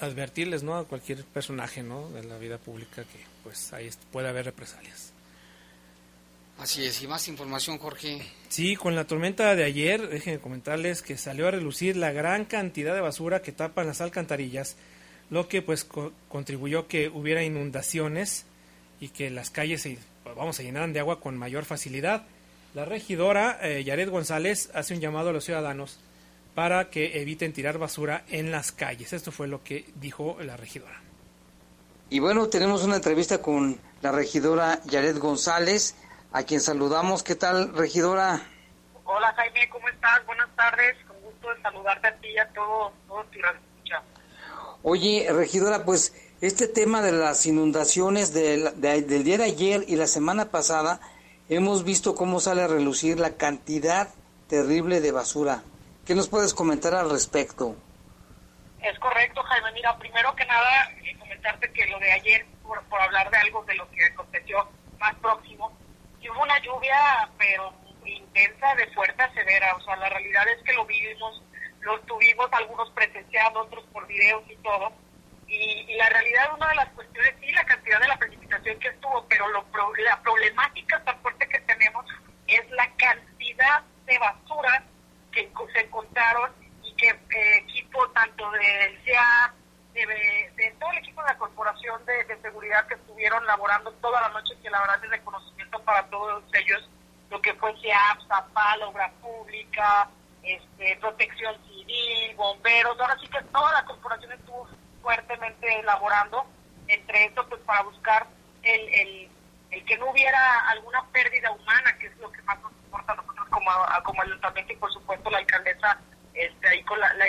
Advertirles, ¿no? A cualquier personaje, ¿no? De la vida pública que, pues, ahí puede haber represalias. Así es, y más información, Jorge. Sí, con la tormenta de ayer, déjenme comentarles que salió a relucir la gran cantidad de basura que tapan las alcantarillas, lo que pues contribuyó que hubiera inundaciones y que las calles se, vamos, a llenaran de agua con mayor facilidad. La regidora eh, Yaret González hace un llamado a los ciudadanos para que eviten tirar basura en las calles. Esto fue lo que dijo la regidora. Y bueno, tenemos una entrevista con la regidora Yaret González, a quien saludamos. ¿Qué tal, regidora? Hola, Jaime, ¿cómo estás? Buenas tardes. Con gusto de saludarte a ti y a todos todo tu escucha. Oye, regidora, pues este tema de las inundaciones del, del día de ayer y la semana pasada, hemos visto cómo sale a relucir la cantidad terrible de basura. ¿Qué nos puedes comentar al respecto? Es correcto, Jaime. Mira, primero que nada, eh, comentarte que lo de ayer, por, por hablar de algo de lo que aconteció más próximo, hubo una lluvia, pero intensa, de fuerte a severa. O sea, la realidad es que lo vivimos, lo tuvimos algunos presenciados, otros por videos y todo. Y, la realidad, una de las cuestiones, sí, la cantidad de la precipitación que estuvo, pero lo, la problemática tan fuerte que tenemos es la cantidad de basura que se encontraron y que eh, equipo tanto del CEA, de, todo el equipo de la Corporación de, Seguridad que estuvieron laborando toda la noche, que la verdad es reconocimiento para todos ellos, lo que fue CEAP, ZAPAL, Obra Pública, este, Protección Civil, Bomberos, ahora sí que toda la corporación estuvo fuertemente elaborando, entre esto pues para buscar el, el, el que no hubiera alguna pérdida humana, que es lo que más nos importa a nosotros como, como ayuntamiento y por supuesto la alcaldesa este, ahí con la,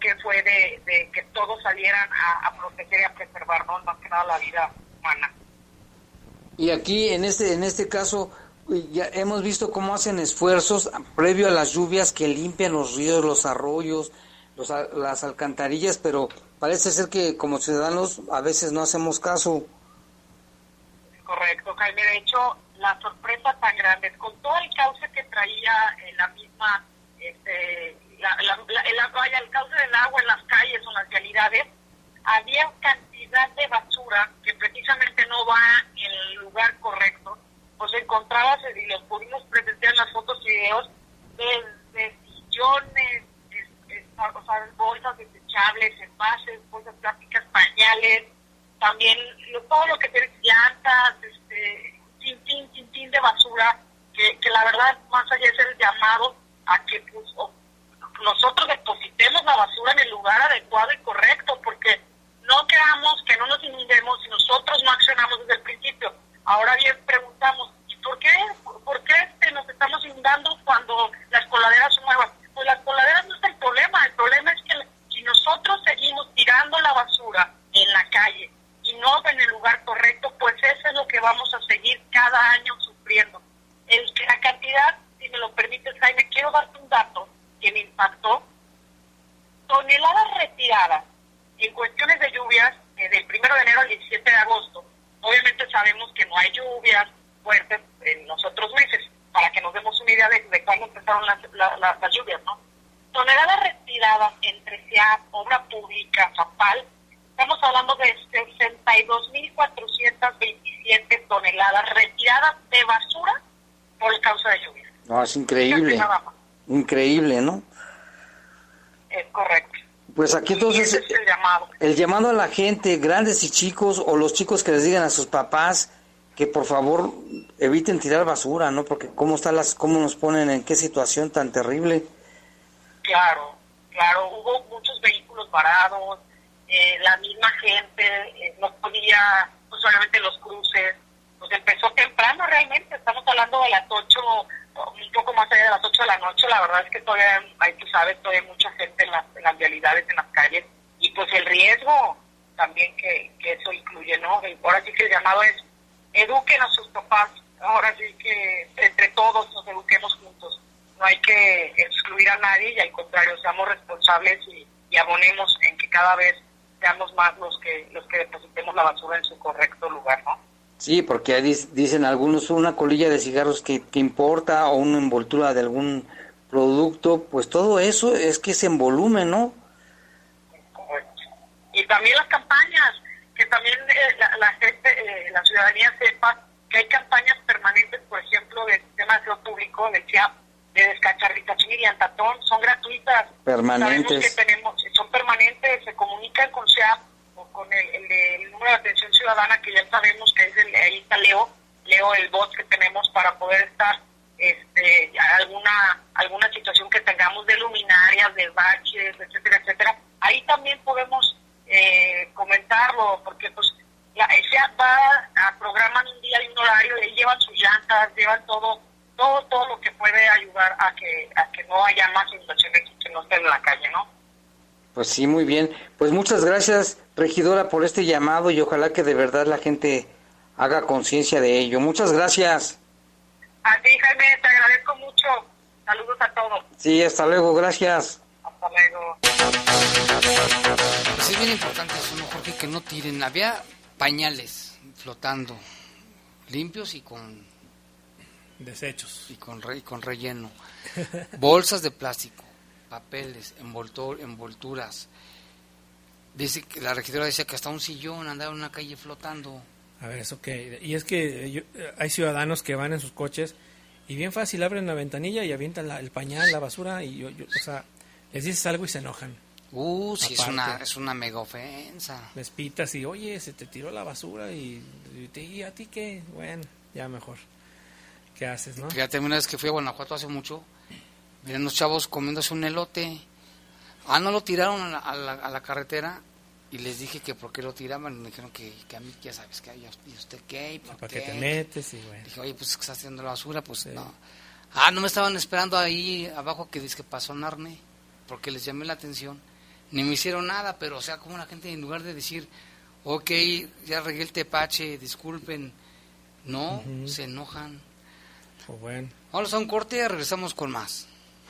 que fue de, que todos salieran a, proteger y a preservar, ¿no? más que nada la vida humana. Y aquí en este en este caso ya hemos visto cómo hacen esfuerzos previo a las lluvias que limpian los ríos, los arroyos, los, las alcantarillas, pero parece ser que como ciudadanos a veces no hacemos caso. Correcto, Jaime. De hecho, la sorpresa tan grande, con todo el cauce que traía en la misma este, la, la, el, el cauce del agua en las calles o en las realidades, había cantidad de basura que precisamente no va en el lugar correcto, pues encontrabas y los pudimos presentar en las fotos y videos de sillones, sea, bolsas desechables, envases, bolsas plásticas, pañales, también todo lo que tiene llantas, este, sin fin, sin fin de basura, que, que la verdad más allá es el llamado a que pues, nosotros depositemos la basura en el lugar adecuado y correcto, porque no creamos que no nos inundemos si nosotros no accionamos desde el principio. Ahora bien, preguntamos, ¿y por qué, por qué este, nos estamos inundando cuando las coladeras son nuevas? Pues las coladeras no es el problema, el problema es que si nosotros seguimos tirando la basura en la calle y no en el lugar correcto, pues eso es lo que vamos a seguir cada año sufriendo. El, la cantidad, si me lo permites, Jaime, quiero darte un dato que me impactó, toneladas retiradas en cuestiones de lluvias eh, del 1 de enero al 17 de agosto. Obviamente sabemos que no hay lluvias fuertes en los otros meses, para que nos demos una idea de, cuándo empezaron las, las lluvias, ¿no? Toneladas retiradas entre SEA, Obra Pública, FAPAL, estamos hablando de 62.427 toneladas retiradas de basura por causa de lluvias. No, es increíble increíble, ¿no? Es correcto. Pues aquí entonces el llamado. el llamado a la gente, grandes y chicos, o los chicos que les digan a sus papás que por favor eviten tirar basura, ¿no? Porque cómo están las, cómo nos ponen en qué situación tan terrible. Claro, claro, hubo muchos vehículos varados, eh, la misma gente eh, no podía, pues solamente los cruces, pues empezó temprano realmente, estamos hablando de las 8 un poco más allá de las 8 de la noche, la verdad es que todavía hay, tú sabes, todavía hay mucha gente en las, en las vialidades, en las calles, y pues el riesgo también que, que eso incluye, ¿no? ahora sí que el llamado es, eduquen a sus papás, ahora sí que entre todos nos eduquemos juntos, no hay que excluir a nadie y al contrario, seamos responsables y, y abonemos en que cada vez seamos más los que, los que depositemos la basura en su correcto lugar, ¿no? Sí, porque dicen algunos una colilla de cigarros que, importa o una envoltura de algún producto, pues todo eso es que se envolume, ¿no? Y también las campañas, que también eh, la, gente, eh, la ciudadanía sepa que hay campañas permanentes, por ejemplo, del sistema de público, del CIAP, de descacharrización y antatón, son gratuitas. Permanentes. que tenemos, son permanentes, se comunican con CIAP con el, número de atención ciudadana que ya sabemos que es el, ahí está Leo, Leo el bot que tenemos para poder estar este alguna alguna situación que tengamos de luminarias, de también podemos eh, comentarlo, porque pues la SEAT va a programar un día y un horario y llevan sus llantas, llevan todo todo todo lo que puede ayudar a que a que no haya más inundaciones y que no estén en la calle, ¿no? Pues sí, muy bien. Pues muchas gracias, regidora, por este llamado y ojalá que de verdad la gente haga conciencia de ello. Muchas gracias. A ti, Jaime, te agradezco mucho. Saludos a todos. Sí, hasta luego, gracias. Hasta luego. Pues es bien importante eso, ¿no, Jorge? Que no tiren. Había pañales flotando, limpios y con... Desechos. Y con, re, y con relleno. Bolsas de plástico, papeles, envoltor, envolturas. Dice que la regidora decía que hasta un sillón andaba en una calle flotando. A ver, eso que... Y es que yo- hay ciudadanos que van en sus coches y bien fácil abren la ventanilla y avientan la- el pañal, la basura y yo, yo- o sea, les dices algo y se enojan. Uh, sí, es una, es una mega ofensa. Les pitas y, oye, se te tiró la basura y, y te- ¿y a ti qué? Bueno, ya mejor. ¿Qué haces, no? Fíjate, una vez que fui a Guanajuato hace mucho, miren los chavos comiéndose un elote. Ah, no lo tiraron a la, a la- a la carretera y les dije que por qué lo tiraban. Y me dijeron que, que a mí, ya sabes, que ¿y usted qué? ¿Y por ¿Para qué? te metes? Y bueno. Dije, oye, pues es que estás haciendo la basura, pues no. Ah, no me estaban esperando ahí abajo que dice que para sonarme, porque les llamé la atención. Ni me hicieron nada, pero o sea, como la gente en lugar de decir, ok, ya regué el tepache, disculpen, no, se enojan. Pues bueno. Vamos a un corte, regresamos con más.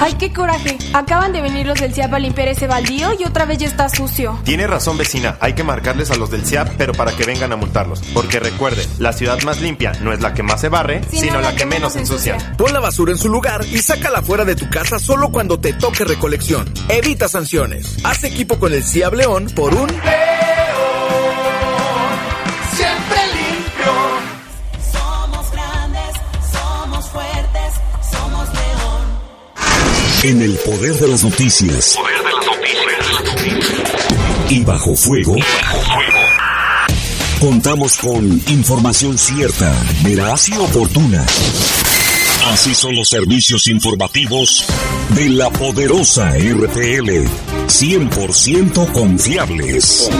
¡Ay, qué coraje! Acaban de venir los del CIAP a limpiar ese baldío y otra vez ya está sucio. Tiene razón vecina, hay que marcarles a los del CIAP, pero para que vengan a multarlos. Porque recuerde, la ciudad más limpia no es la que más se barre, sino, la, que, menos ensucia. Pon la basura en su lugar y sácala fuera de tu casa solo cuando te toque recolección. Evita sanciones. Haz equipo con el CIAB León por un... En el poder de las noticias. Y bajo fuego. Contamos con información cierta, veraz y oportuna. Así son los servicios informativos de la poderosa RTL. 100% confiables.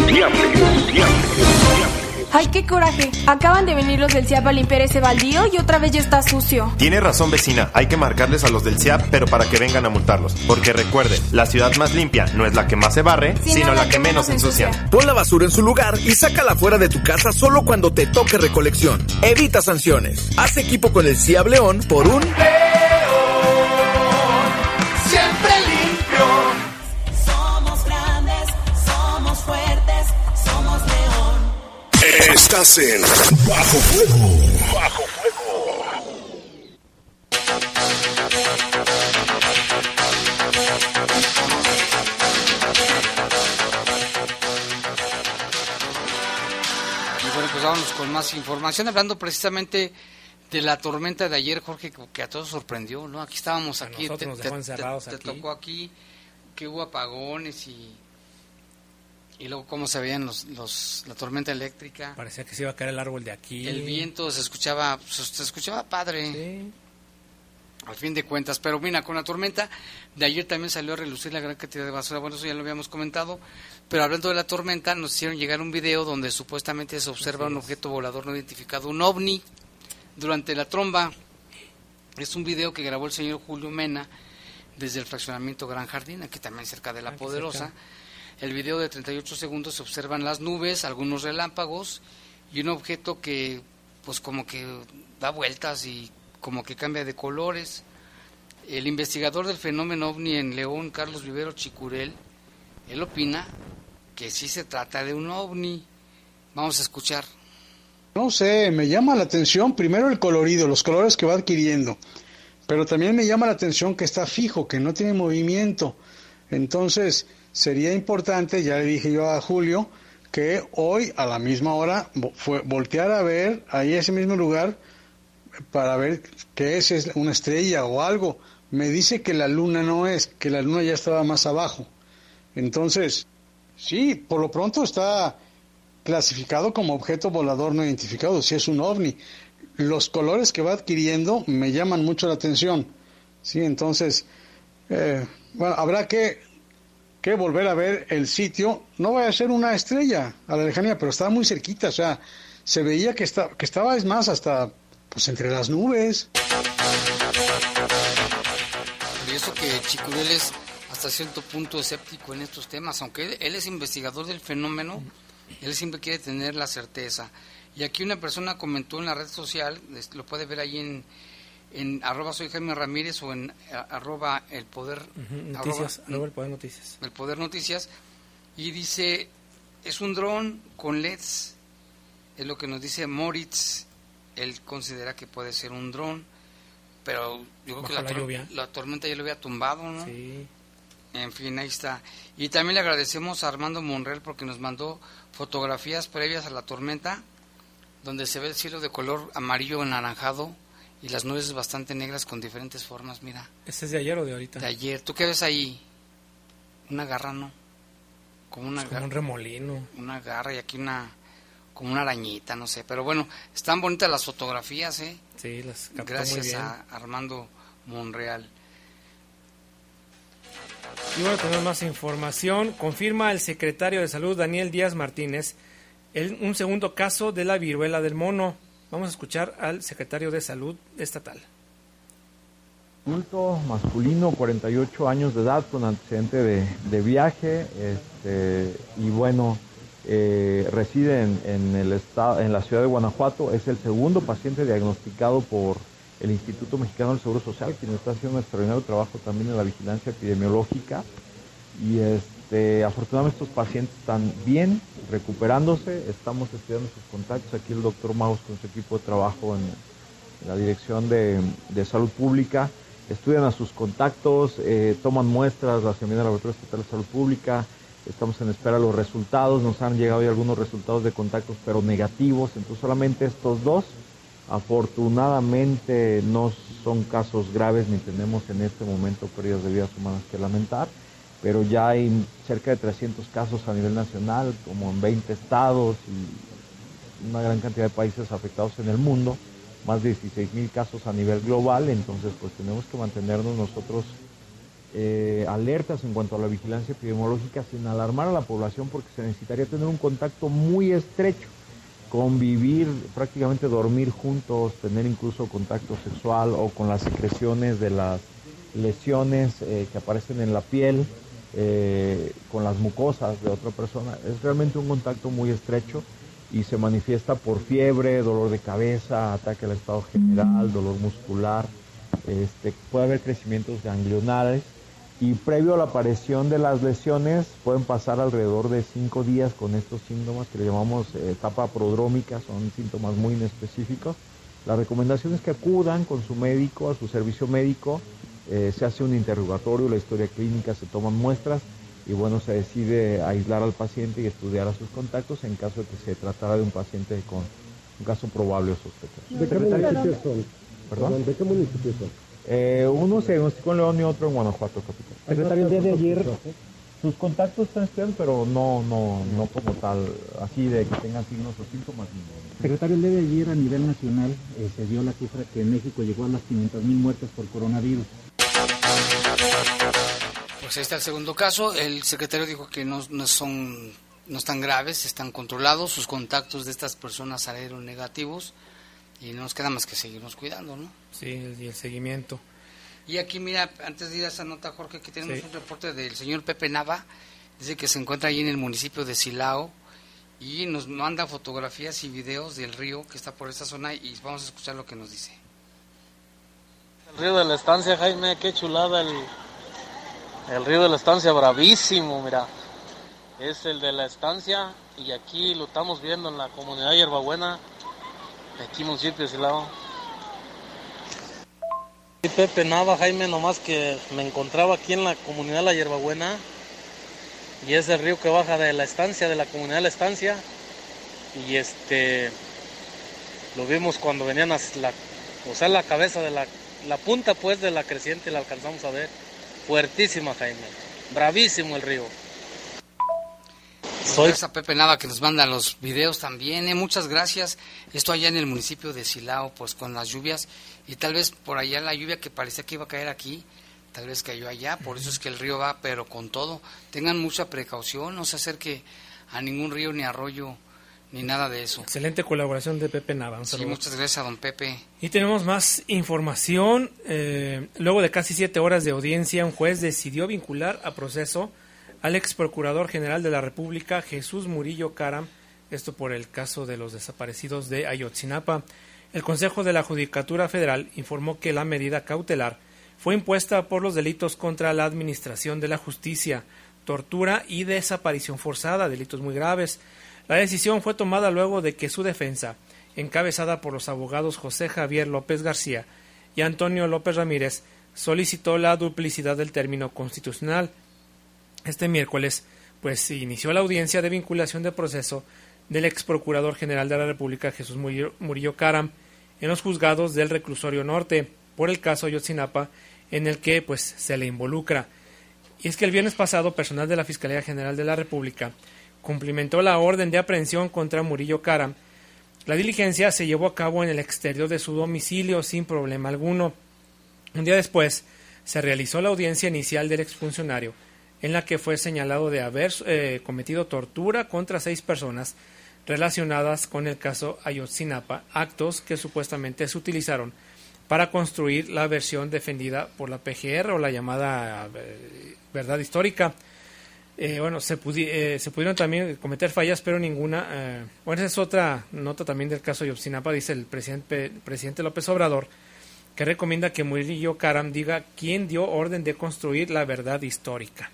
¡Ay, qué coraje! Acaban de venir los del CIAP a limpiar ese baldío y otra vez ya está sucio. Tiene razón vecina, hay que marcarles a los del CIAP, pero para que vengan a multarlos. Porque recuerde, la ciudad más limpia no es la que más se barre, sino, la, que, menos ensucia. Pon la basura en su lugar y sácala fuera de tu casa solo cuando te toque recolección. Evita sanciones. Haz equipo con el CIAB León por un... Estás en Bajo Fuego. Bajo Y bueno, pues vámonos con más información, hablando precisamente de la tormenta de ayer, Jorge, que- a todos sorprendió, ¿no? Aquí estábamos, aquí, nosotros nos dejó encerrados te aquí. tocó aquí, que hubo apagones y, y luego cómo se veían los, los, la tormenta eléctrica. Parecía que se iba a caer el árbol de aquí. El viento se escuchaba, se, se escuchaba padre. Al fin de cuentas, pero mira, con la tormenta de ayer también salió a relucir la gran cantidad de basura. Bueno, eso ya lo habíamos comentado. Pero hablando de la tormenta, nos hicieron llegar un video donde supuestamente se observa un objeto volador no identificado, un ovni, durante la tromba. Es un video que grabó el señor Julio Mena desde el fraccionamiento Gran Jardín, aquí también cerca de La Poderosa. cerca. El video de 38 segundos se observan las nubes, algunos relámpagos y un objeto que pues como que da vueltas y como que cambia de colores. El investigador del fenómeno ovni en León, Carlos Vivero Chicurel, él opina que sí se trata de un ovni. Vamos a escuchar. No sé, me llama la atención primero el colorido, los colores que va adquiriendo, pero también me llama la atención que está fijo, que no tiene movimiento. Entonces, sería importante, ya le dije yo a Julio, que hoy a la misma hora fue, voltear a ver ahí ese mismo lugar para ver qué es, es una estrella o algo. Me dice que la luna no es, que la luna ya estaba más abajo. Entonces, sí, por lo pronto está clasificado como objeto volador no identificado, si es un ovni. Los colores que va adquiriendo me llaman mucho la atención. Sí, entonces, eh, bueno, habrá que, que volver a ver el sitio. No vaya a ser una estrella a la lejanía, pero estaba muy cerquita, o sea, se veía que, está, que estaba, es más, hasta pues entre las nubes. Eso que Chicurel es hasta cierto punto escéptico en estos temas, aunque él, es investigador del fenómeno, él siempre quiere tener la certeza. Y aquí una persona comentó en la red social, lo puede ver ahí en, en arroba soy Jaime Ramírez o en a- arroba el poder, arroba- Noticias, luego el poder noticias. el Poder Noticias, y dice, es un dron con LEDs, es lo que nos dice Moritz, él considera que puede ser un dron, pero yo creo Bajo que la, la lluvia. la tormenta ya lo había tumbado, ¿no? Sí. En fin, ahí está. Y también le agradecemos a Armando Monreal porque nos mandó fotografías previas a la tormenta, donde se ve el cielo de color amarillo anaranjado y las nubes bastante negras con diferentes formas, mira. ¿Ese es de ayer o de ahorita? De ayer. ¿Tú qué ves ahí? Una garra, ¿no? Como una Es como garra. un remolino. Una garra y aquí una como una arañita, no sé. Pero bueno, están bonitas las fotografías, ¿eh? Sí, las captó muy Gracias bien. a Armando Monreal. Y bueno, tenemos más información. Confirma el secretario de Salud, Daniel Díaz Martínez, el- un segundo caso de la viruela del mono. Vamos a escuchar al secretario de Salud estatal. Adulto masculino, 48 años de edad, con antecedente de, viaje, este, y bueno, eh, reside en, en el estado, en la ciudad de Guanajuato. Es el segundo paciente diagnosticado por el Instituto Mexicano del Seguro Social, quien está haciendo un extraordinario trabajo también en la vigilancia epidemiológica. Y este, afortunadamente estos pacientes están bien, recuperándose. Estamos estudiando sus contactos. Aquí el doctor Maus con su equipo de trabajo en, la Dirección de, de Salud Pública. Estudian a sus contactos, eh, toman muestras, las envían al Laboratorio Estatal de Salud Pública, estamos en espera de los resultados, nos han llegado ya algunos resultados de contactos pero negativos, entonces solamente estos dos, afortunadamente no son casos graves ni tenemos en este momento pérdidas de vidas humanas que lamentar, pero ya hay cerca de 300 casos a nivel nacional, como en 20 estados y una gran cantidad de países afectados en el mundo más de 16 mil casos a nivel global, entonces pues tenemos que mantenernos nosotros eh, alertas en cuanto a la vigilancia epidemiológica sin alarmar a la población porque se necesitaría tener un contacto muy estrecho, convivir, prácticamente dormir juntos, tener incluso contacto sexual o con las secreciones de las lesiones eh, que aparecen en la piel, eh, con las mucosas de otra persona. Es realmente un contacto muy estrecho y se manifiesta por fiebre, dolor de cabeza, ataque al estado general, dolor muscular, este, puede haber crecimientos ganglionales y previo a la aparición de las lesiones pueden pasar alrededor de cinco días con estos síntomas que le llamamos eh, etapa prodrómica, son síntomas muy inespecíficos. La recomendación es que acudan con su médico, a su servicio médico, eh, se hace un interrogatorio, la historia clínica, se toman muestras y bueno, se decide aislar al paciente y estudiar a sus contactos en caso de que se tratara de un paciente con un caso probable o sospechoso. ¿De qué municipios son? ¿Perdón? ¿De qué municipios son? Eh, uno se diagnosticó en León y otro en Guanajuato, capitán. Secretario, el día de ayer- Sus contactos están estudiando, pero no, no, no como tal, así de que tengan signos o síntomas. Secretario, el día de ayer a nivel nacional eh, se dio la cifra que México llegó a las 500 mil muertes por coronavirus. Pues ahí está el segundo caso. El secretario dijo que no, no son no están graves, están controlados, sus contactos de estas personas salieron negativos y no nos queda más que seguirnos cuidando, ¿no? Sí, y el seguimiento. Y aquí, mira, antes de ir a esa nota, Jorge, que tenemos un reporte del señor Pepe Nava, dice que se encuentra ahí en el municipio de Silao y nos manda fotografías y videos del río que está por esta zona y vamos a escuchar lo que nos dice. Río de la estancia, Jaime, qué chulada el, el río de la estancia, bravísimo, mira. Es el de la estancia y aquí lo estamos viendo en la comunidad Hierbabuena, aquí municipio de Silao. Pepe Nava, Jaime, nomás que me encontraba aquí en la comunidad La Hierbabuena y es el río que baja de la estancia, de la comunidad de la estancia y este lo vimos cuando venían a la, o sea, la cabeza de la, la punta pues de la creciente la alcanzamos a ver, fuertísima Jaime, bravísimo el río. Soy a Pepe Nava que nos manda los videos también. ¿eh? Muchas gracias. Esto allá en el municipio de Silao, pues con las lluvias y tal vez por allá la lluvia que parecía que iba a caer aquí, tal vez cayó allá. Por eso es que el río va, pero con todo. Tengan mucha precaución, no se acerque a ningún río ni arroyo ni nada de eso. Excelente colaboración de Pepe Nava. Sí, muchas gracias a don Pepe. Y tenemos más información. Eh, luego de casi siete horas de audiencia, un juez decidió vincular a proceso al ex procurador general de la República, Jesús Murillo Caram, esto por el caso de los desaparecidos de Ayotzinapa. El Consejo de la Judicatura Federal informó que la medida cautelar fue impuesta por los delitos contra la administración de la justicia, tortura y desaparición forzada, delitos muy graves. La decisión fue tomada luego de que su defensa, encabezada por los abogados José Javier López García y Antonio López Ramírez, solicitó la duplicidad del término constitucional este miércoles, pues inició la audiencia de vinculación de proceso del ex procurador general de la República, Jesús Murillo, Caram, en los juzgados del reclusorio norte por el caso Yotzinapa, en el que pues se le involucra. Y es que el viernes pasado, personal de la Fiscalía General de la República cumplimentó la orden de aprehensión contra Murillo Caram. La diligencia se llevó a cabo en el exterior de su domicilio sin problema alguno. Un día después, se realizó la audiencia inicial del exfuncionario, en la que fue señalado de haber eh, cometido tortura contra seis personas relacionadas con el caso Ayotzinapa, actos que supuestamente se utilizaron para construir la versión defendida por la PGR o la llamada eh, verdad histórica. Eh, bueno, se, se, pudieron también cometer fallas, pero ninguna. bueno, esa es otra nota también del caso Ayotzinapa, dice el presidente, presidente López Obrador, que recomienda que Murillo Karam diga quién dio orden de construir la verdad histórica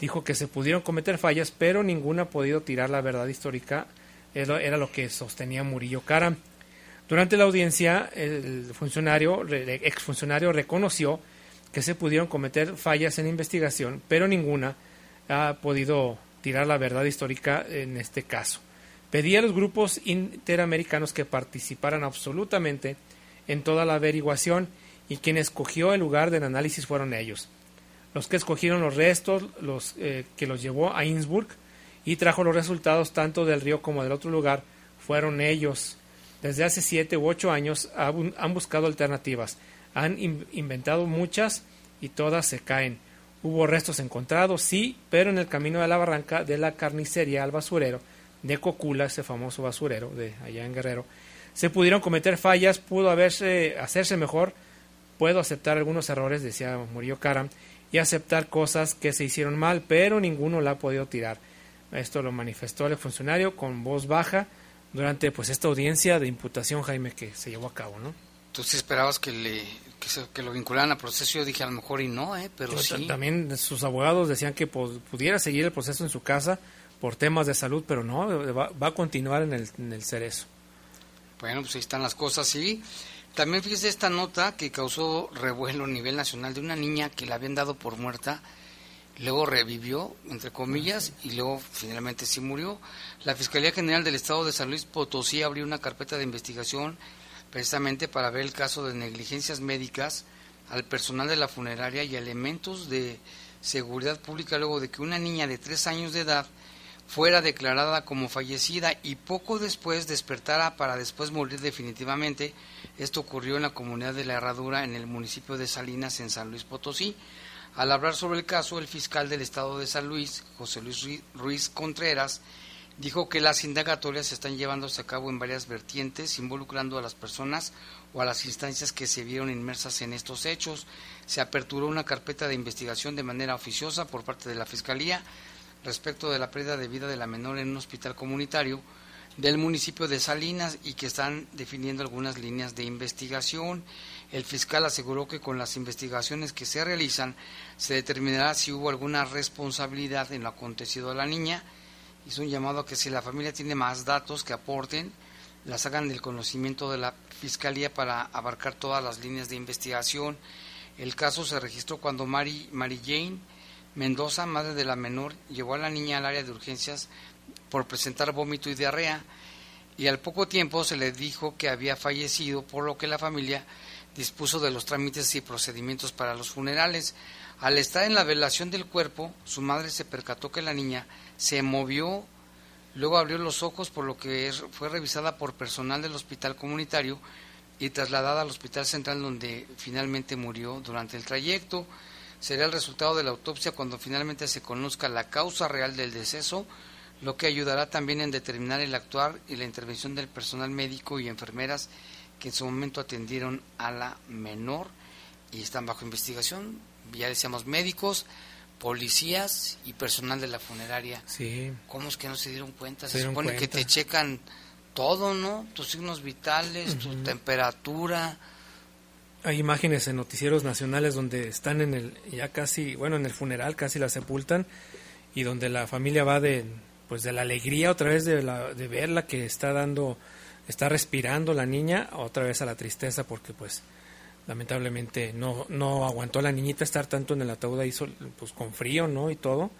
dijo que se pudieron cometer fallas, pero ninguna ha podido tirar la verdad histórica, era lo que sostenía Murillo Cara. Durante la audiencia, el funcionario, exfuncionario reconoció que se pudieron cometer fallas en investigación, pero ninguna ha podido tirar la verdad histórica en este caso. Pedía a los grupos interamericanos que participaran absolutamente en toda la averiguación y quien escogió el lugar del análisis fueron ellos los que escogieron los restos, los eh, que los llevó a Innsbruck y trajo los resultados tanto del río como del otro lugar, fueron ellos. Desde hace siete u ocho años han buscado alternativas, han inventado muchas y todas se caen. Hubo restos encontrados, sí, pero en el camino de la barranca de la carnicería al basurero de Cocula, ese famoso basurero de allá en Guerrero, se pudieron cometer fallas, pudo haberse, hacerse mejor, puedo aceptar algunos errores, decía Murillo Karam, y aceptar cosas que se hicieron mal, pero ninguno la ha podido tirar. Esto lo manifestó el funcionario con voz baja durante pues esta audiencia de imputación, Jaime, que se llevó a cabo, ¿no? Tú sí esperabas que, le, que, lo vincularan al proceso, yo dije a lo mejor y no, ¿eh? pero sí. También sus abogados decían que pudiera seguir el proceso en su casa por temas de salud, pero no, va, va a continuar en el, en el cerezo. Bueno, pues ahí están las cosas, sí. También fíjese esta nota que causó revuelo a nivel nacional de una niña que la habían dado por muerta, luego revivió, entre comillas, y luego finalmente sí murió. La Fiscalía General del Estado de San Luis Potosí abrió una carpeta de investigación precisamente para ver el caso de negligencias médicas al personal de la funeraria y elementos de seguridad pública luego de que una niña de tres años de edad fuera declarada como fallecida y poco después despertara para después morir definitivamente. Esto ocurrió en la comunidad de La Herradura, en el municipio de Salinas, en San Luis Potosí. Al hablar sobre el caso, el fiscal del estado de San Luis, José Luis Ruiz Contreras, dijo que las indagatorias están llevándose a cabo en varias vertientes, involucrando a las personas o a las instancias que se vieron inmersas en estos hechos. Se aperturó una carpeta de investigación de manera oficiosa por parte de la Fiscalía respecto de la pérdida de vida de la menor en un hospital comunitario del municipio de Salinas y que están definiendo algunas líneas de investigación. El fiscal aseguró que con las investigaciones que se realizan se determinará si hubo alguna responsabilidad en lo acontecido a la niña. Hizo un llamado a que si la familia tiene más datos que aporten, las hagan del conocimiento de la Fiscalía para abarcar todas las líneas de investigación. El caso se registró cuando Mary, Mary Jane Mendoza, madre de la menor, llevó a la niña al área de urgencias por presentar vómito y diarrea y al poco tiempo se le dijo que había fallecido, por lo que la familia dispuso de los trámites y procedimientos para los funerales. Al estar en la velación del cuerpo, su madre se percató que la niña se movió, luego abrió los ojos, por lo que fue revisada por personal del hospital comunitario y trasladada al hospital central donde finalmente murió durante el trayecto. Será el resultado de la autopsia cuando finalmente se conozca la causa real del deceso, lo que ayudará también en determinar el actuar y la intervención del personal médico y enfermeras que en su momento atendieron a la menor y están bajo investigación. Ya decíamos médicos, policías y personal de la funeraria. Sí. ¿Cómo es que no se dieron cuenta? Se, supone que te checan todo, ¿no? Tus signos vitales, tu temperatura. Hay imágenes en noticieros nacionales donde están en el ya casi, bueno, en el funeral casi la sepultan y donde la familia va de pues de la alegría otra vez de, la, de verla que está dando está respirando la niña otra vez a la tristeza porque pues lamentablemente no, no aguantó la niñita estar tanto en el ataúd ahí pues con frío no y todo.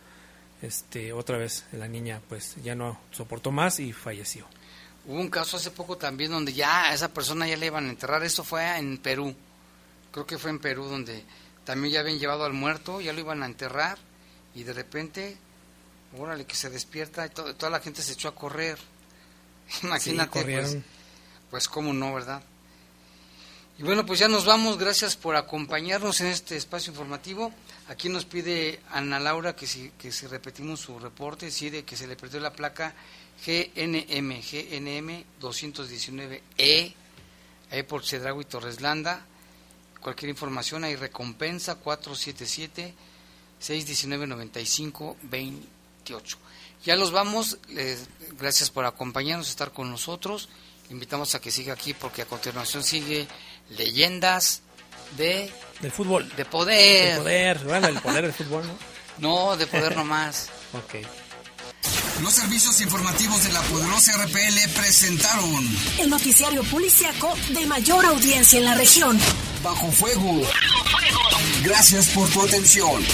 Este otra vez la niña pues ya no soportó más y falleció. Hubo un caso hace poco también donde ya a esa persona ya le iban a enterrar. Esto fue en Perú. Creo que fue en Perú donde también ya habían llevado al muerto ya lo iban a enterrar y de repente órale que se despierta y toda la gente se echó a correr. Imagínate, pues, pues cómo no, ¿verdad? Y bueno, pues ya nos vamos. Gracias por acompañarnos en este espacio informativo. Aquí nos pide Ana Laura que si, que si repetimos su reporte, sí, de que se le perdió la placa GNM, GNM 219E, ahí por Cedrago y Torreslanda. Cualquier información hay recompensa 477 619 95 28. Ya los vamos, gracias por acompañarnos, estar con nosotros. invitamos a que siga aquí porque a continuación sigue Leyendas de... Del fútbol. De poder. De poder, bueno, el poder del fútbol, ¿no? No, de poder nomás. ok. Los servicios informativos de la poderosa RPL presentaron el noticiario policiaco de mayor audiencia en la región. Bajo fuego. Bajo fuego. Gracias por tu atención.